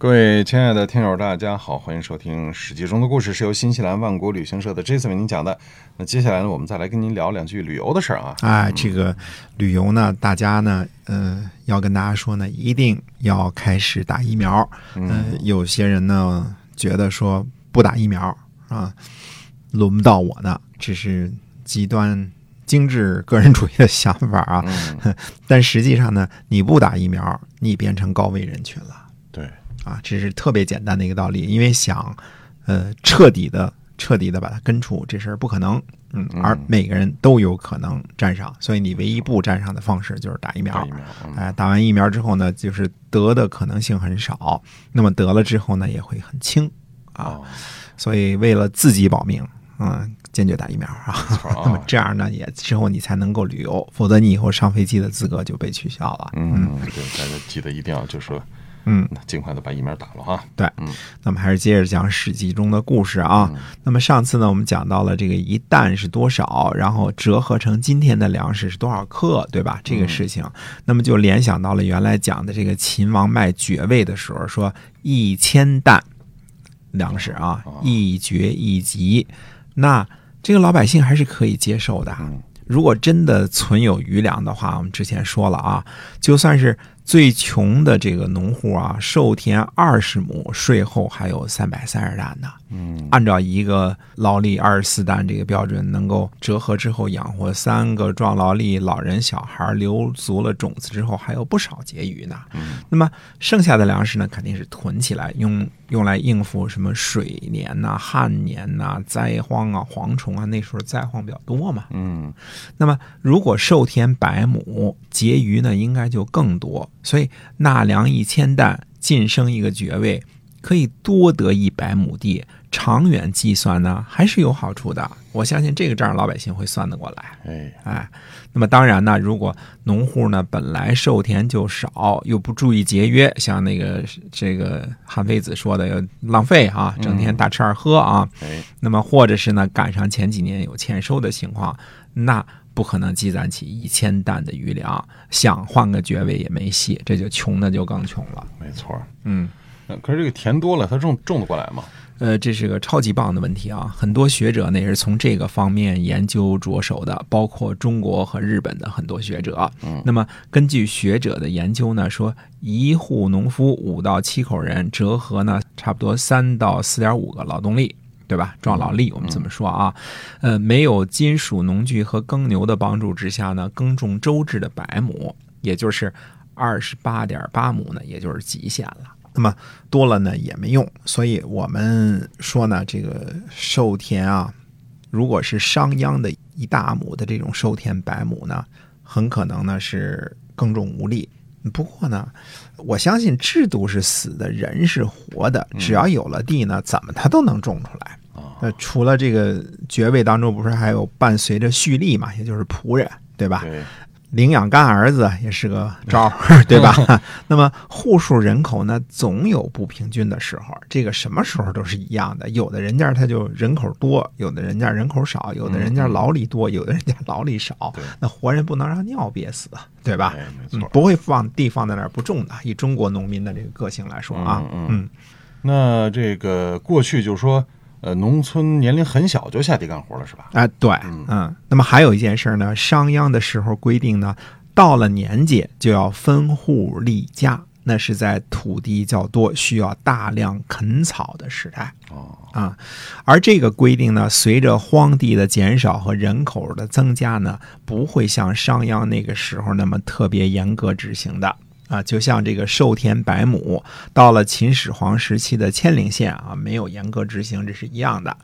各位亲爱的听友，大家好，欢迎收听《史记》中的故事，是由新西兰万国旅行社的 Jason 为您讲的。那接下来呢，我们再来跟您聊两句旅游的事儿啊。哎，这个旅游呢，大家呢，呃，要跟大家说呢，一定要开始打疫苗。嗯、有些人呢觉得说不打疫苗啊，轮不到我呢，这是极端精致个人主义的想法啊。但实际上呢，你不打疫苗，你变成高危人群了。对。啊，这是特别简单的一个道理，因为想，呃，彻底的、彻底的把它根除，这事儿不可能。嗯，而每个人都有可能沾上，所以你唯一不沾上的方式就是打疫苗。哎，打完疫苗之后呢，就是得的可能性很少，那么得了之后呢，也会很轻啊。所以为了自己保命，嗯，坚决打疫苗啊。那么这样呢，也之后你才能够旅游，否则你以后上飞机的资格就被取消了。嗯，对，大家记得一定要就说。嗯，尽快的把疫苗打了哈。对，嗯，那么还是接着讲《史记》中的故事啊。那么上次呢，我们讲到了这个一担是多少，然后折合成今天的粮食是多少克，对吧？这个事情，那么就联想到了原来讲的这个秦王卖爵位的时候，说一千担粮食啊，一爵一级，那这个老百姓还是可以接受的。如果真的存有余粮的话，我们之前说了啊，就算是最穷的这个农户啊，授田二十亩，税后还有三百三十担呢。嗯，按照一个劳力二十四担这个标准，能够折合之后养活三个壮劳力、老人、小孩，留足了种子之后，还有不少结余呢。嗯，那么剩下的粮食呢，肯定是囤起来，用用来应付什么水年呐、旱年呐、灾荒啊、蝗虫啊。那时候灾荒比较多嘛。嗯，那么如果授田百亩，结余呢，应该就更多。所以纳粮一千担，晋升一个爵位，可以多得一百亩地。长远计算呢，还是有好处的。我相信这个账老百姓会算得过来。哎哎，那么当然呢，如果农户呢本来授田就少，又不注意节约，像那个这个韩非子说的，浪费啊，整天大吃二喝啊，哎，那么或者是呢赶上前几年有欠收的情况，那不可能积攒起一千担的余粮，想换个爵位也没戏，这就穷的就更穷了。没错。嗯，可是这个田多了，它种种得过来吗？呃，这是个超级棒的问题啊！很多学者呢也是从这个方面研究着手的，包括中国和日本的很多学者。嗯，那么根据学者的研究呢，说一户农夫五到七口人，折合呢差不多三到四点五个劳动力，对吧？壮劳力，我们这么说啊。呃，没有金属农具和耕牛的帮助之下呢，耕种周至的百亩，也就是二十八点八亩呢，也就是极限了。那么多了呢也没用，所以我们说呢，这个授田啊，如果是商鞅的一大亩的这种授田百亩呢，很可能呢是耕种无力。不过呢，我相信制度是死的，人是活的，只要有了地呢，怎么他都能种出来。那，除了这个爵位当中，不是还有伴随着蓄力嘛，也就是仆人，对吧？对。领养干儿子也是个招儿，对吧？那么户数人口呢，总有不平均的时候，这个什么时候都是一样的。有的人家他就人口多，有的人家人口少，有的人家劳力多，有的人家劳力少。那活人不能让尿憋死，对吧？不会放地放在那儿不种的。以中国农民的这个个性来说啊，嗯，那这个过去就是说。呃，农村年龄很小就下地干活了，是吧？啊，对，嗯。那么还有一件事呢，商鞅的时候规定呢，到了年纪就要分户立家，那是在土地较多、需要大量垦草的时代。哦，啊，而这个规定呢，随着荒地的减少和人口的增加呢，不会像商鞅那个时候那么特别严格执行的。啊，就像这个寿田百亩，到了秦始皇时期的千陵县啊，没有严格执行，这是一样的。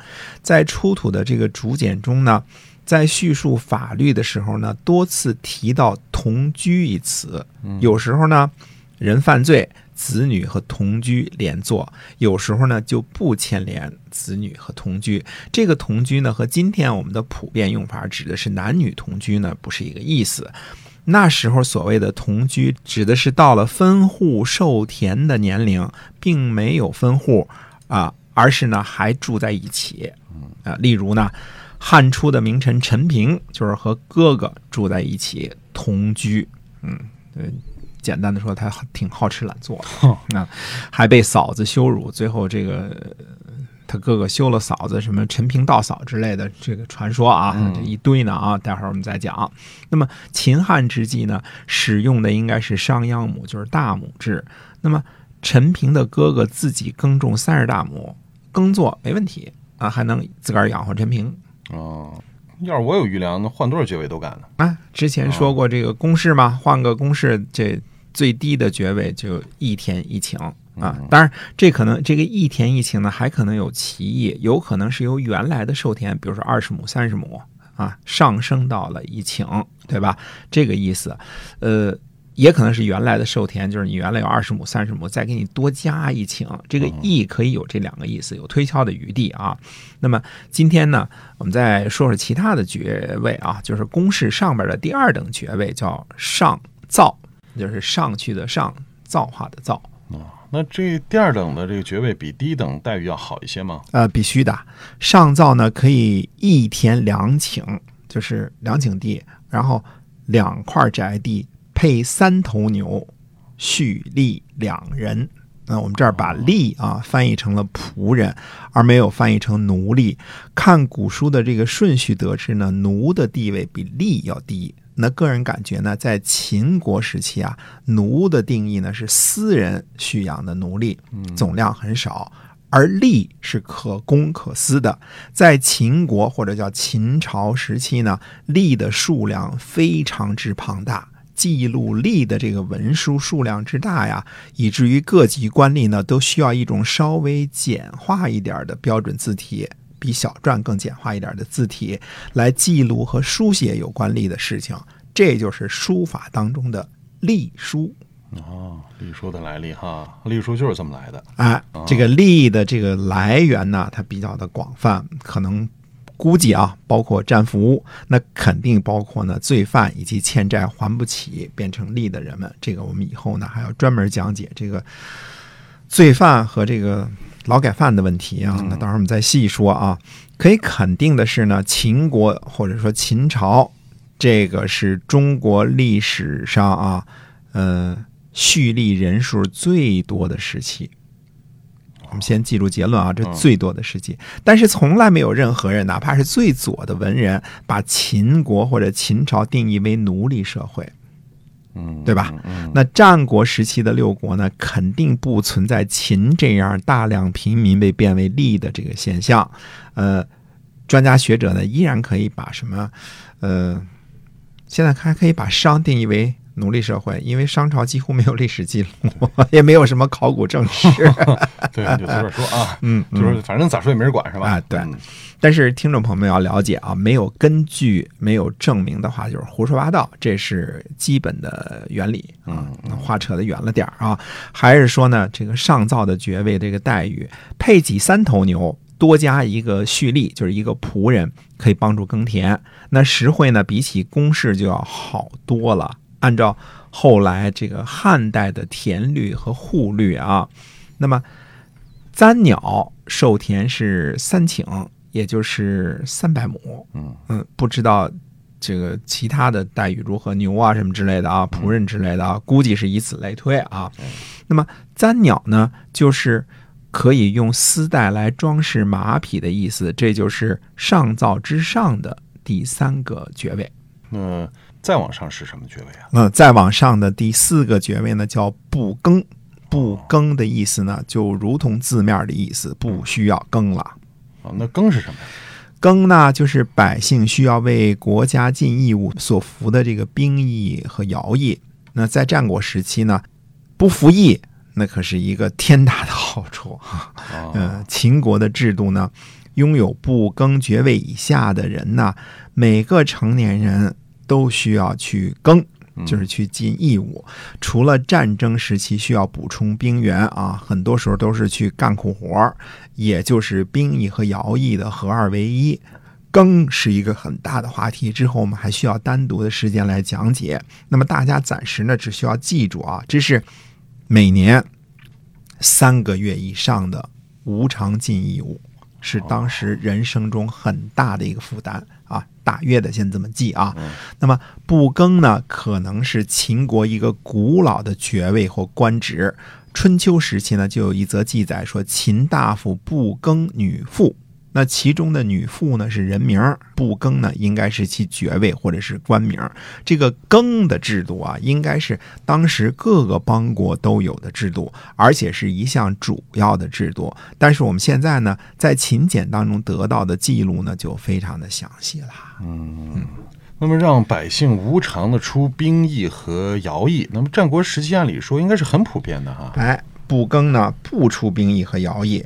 在出土的这个竹简中呢，在叙述法律的时候呢，多次提到同居一词。有时候呢，人犯罪，子女和同居连坐；有时候呢，就不牵连子女和同居。这个同居呢，和今天我们的普遍用法指的是男女同居呢，不是一个意思。那时候所谓的同居，指的是到了分户授田的年龄，并没有分户，啊，而是呢还住在一起。啊，例如呢，汉初的名臣陈平就是和哥哥住在一起同居。嗯，对，简单的说，他挺好吃懒做的啊，还被嫂子羞辱，最后这个。他哥哥休了嫂子，什么陈平道嫂之类的这个传说啊，这一堆呢啊，待会儿我们再讲。那么秦汉之际呢，使用的应该是商鞅亩，就是大亩制。那么陈平的哥哥自己耕种三十大亩，耕作没问题啊，还能自个儿养活陈平。哦，要是我有余粮，那换多少爵位都干呢？啊，之前说过这个公式嘛，换个公式，这最低的爵位就一天一顷。啊，当然，这可能这个一田一顷呢，还可能有歧义，有可能是由原来的授田，比如说二十亩、三十亩啊，上升到了一顷，对吧？这个意思，呃，也可能是原来的授田，就是你原来有二十亩、三十亩，再给你多加一顷，这个义可以有这两个意思，有推敲的余地啊。那么今天呢，我们再说说其他的爵位啊，就是公式上边的第二等爵位叫上造，就是上去的上，造化的造。那这第二等的这个爵位比第一等待遇要好一些吗？呃，必须的。上造呢可以一田两顷，就是两顷地，然后两块宅地配三头牛，蓄力两人。那我们这儿把吏啊翻译成了仆人，而没有翻译成奴隶。看古书的这个顺序得知呢，奴的地位比吏要低。那个人感觉呢，在秦国时期啊，奴的定义呢是私人蓄养的奴隶，总量很少，而吏是可公可私的。在秦国或者叫秦朝时期呢，吏的数量非常之庞大，记录吏的这个文书数量之大呀，以至于各级官吏呢都需要一种稍微简化一点的标准字体。比小篆更简化一点的字体来记录和书写有关吏的事情，这就是书法当中的隶书。哦，隶书的来历哈，隶书就是这么来的。哎，这个隶的这个来源呢，它比较的广泛，可能估计啊，包括战俘，那肯定包括呢罪犯以及欠债还不起变成吏的人们。这个我们以后呢还要专门讲解这个罪犯和这个。劳改犯的问题啊，那到时候我们再细说啊。可以肯定的是呢，秦国或者说秦朝，这个是中国历史上啊，呃，蓄力人数最多的时期。我们先记住结论啊，这最多的时期。但是从来没有任何人，哪怕是最左的文人，把秦国或者秦朝定义为奴隶社会。嗯，对吧？那战国时期的六国呢，肯定不存在秦这样大量平民被变为吏的这个现象。呃，专家学者呢，依然可以把什么，呃，现在还可以把商定义为。奴隶社会，因为商朝几乎没有历史记录，也没有什么考古证实。对，就随便说啊，嗯，就是反正咋说也没人管，是吧？啊，对。但是听众朋友们要了解啊，没有根据、没有证明的话，就是胡说八道，这是基本的原理啊。话扯得远了点啊，还是说呢，这个上造的爵位这个待遇，配给三头牛，多加一个蓄力，就是一个仆人，可以帮助耕田。那实惠呢，比起公事就要好多了。按照后来这个汉代的田律和户律啊，那么簪鸟授田是三顷，也就是三百亩。嗯嗯，不知道这个其他的待遇如何，牛啊什么之类的啊，仆人之类的啊，估计是以此类推啊。那么簪鸟呢，就是可以用丝带来装饰马匹的意思，这就是上造之上的第三个爵位。那。再往上是什么爵位啊？嗯，再往上的第四个爵位呢，叫不耕。不耕的意思呢，就如同字面的意思，不需要耕了。哦，那耕是什么呀？耕呢，就是百姓需要为国家尽义务所服的这个兵役和徭役。那在战国时期呢，不服役那可是一个天大的好处。嗯，秦国的制度呢，拥有不耕爵位以下的人呢，每个成年人。都需要去耕，就是去尽义务。除了战争时期需要补充兵员啊，很多时候都是去干苦活儿，也就是兵役和徭役的合二为一。耕是一个很大的话题，之后我们还需要单独的时间来讲解。那么大家暂时呢，只需要记住啊，这是每年三个月以上的无偿尽义务，是当时人生中很大的一个负担啊。大约的先这么记啊。那么不更呢，可能是秦国一个古老的爵位或官职。春秋时期呢，就有一则记载说，秦大夫不更女妇。那其中的女妇呢是人名，不更呢应该是其爵位或者是官名。这个更的制度啊，应该是当时各个邦国都有的制度，而且是一项主要的制度。但是我们现在呢，在秦简当中得到的记录呢，就非常的详细了。嗯，那么让百姓无偿的出兵役和徭役，那么战国时期按理说应该是很普遍的哈。哎，不更呢不出兵役和徭役。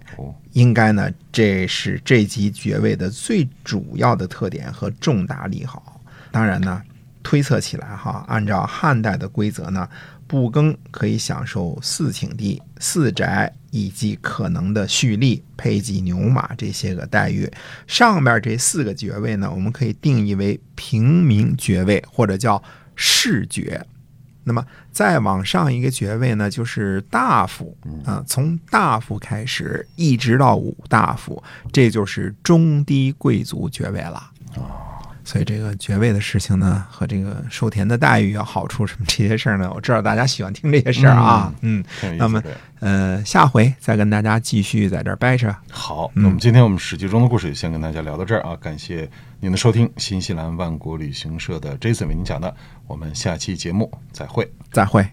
应该呢，这是这级爵位的最主要的特点和重大利好。当然呢，推测起来哈，按照汉代的规则呢，布庚可以享受四顷地、四宅以及可能的蓄力、配给牛马这些个待遇。上面这四个爵位呢，我们可以定义为平民爵位或者叫士爵。那么再往上一个爵位呢，就是大夫啊，从大夫开始一直到五大夫，这就是中低贵族爵位了。所以这个爵位的事情呢，和这个受田的待遇啊、好处什么这些事儿呢，我知道大家喜欢听这些事儿啊，嗯，那么呃，下回再跟大家继续在这儿掰扯。好，那么今天我们史记中的故事就先跟大家聊到这儿啊，感谢您的收听，新西兰万国旅行社的 Jason 为您讲的，我们下期节目再会。再会。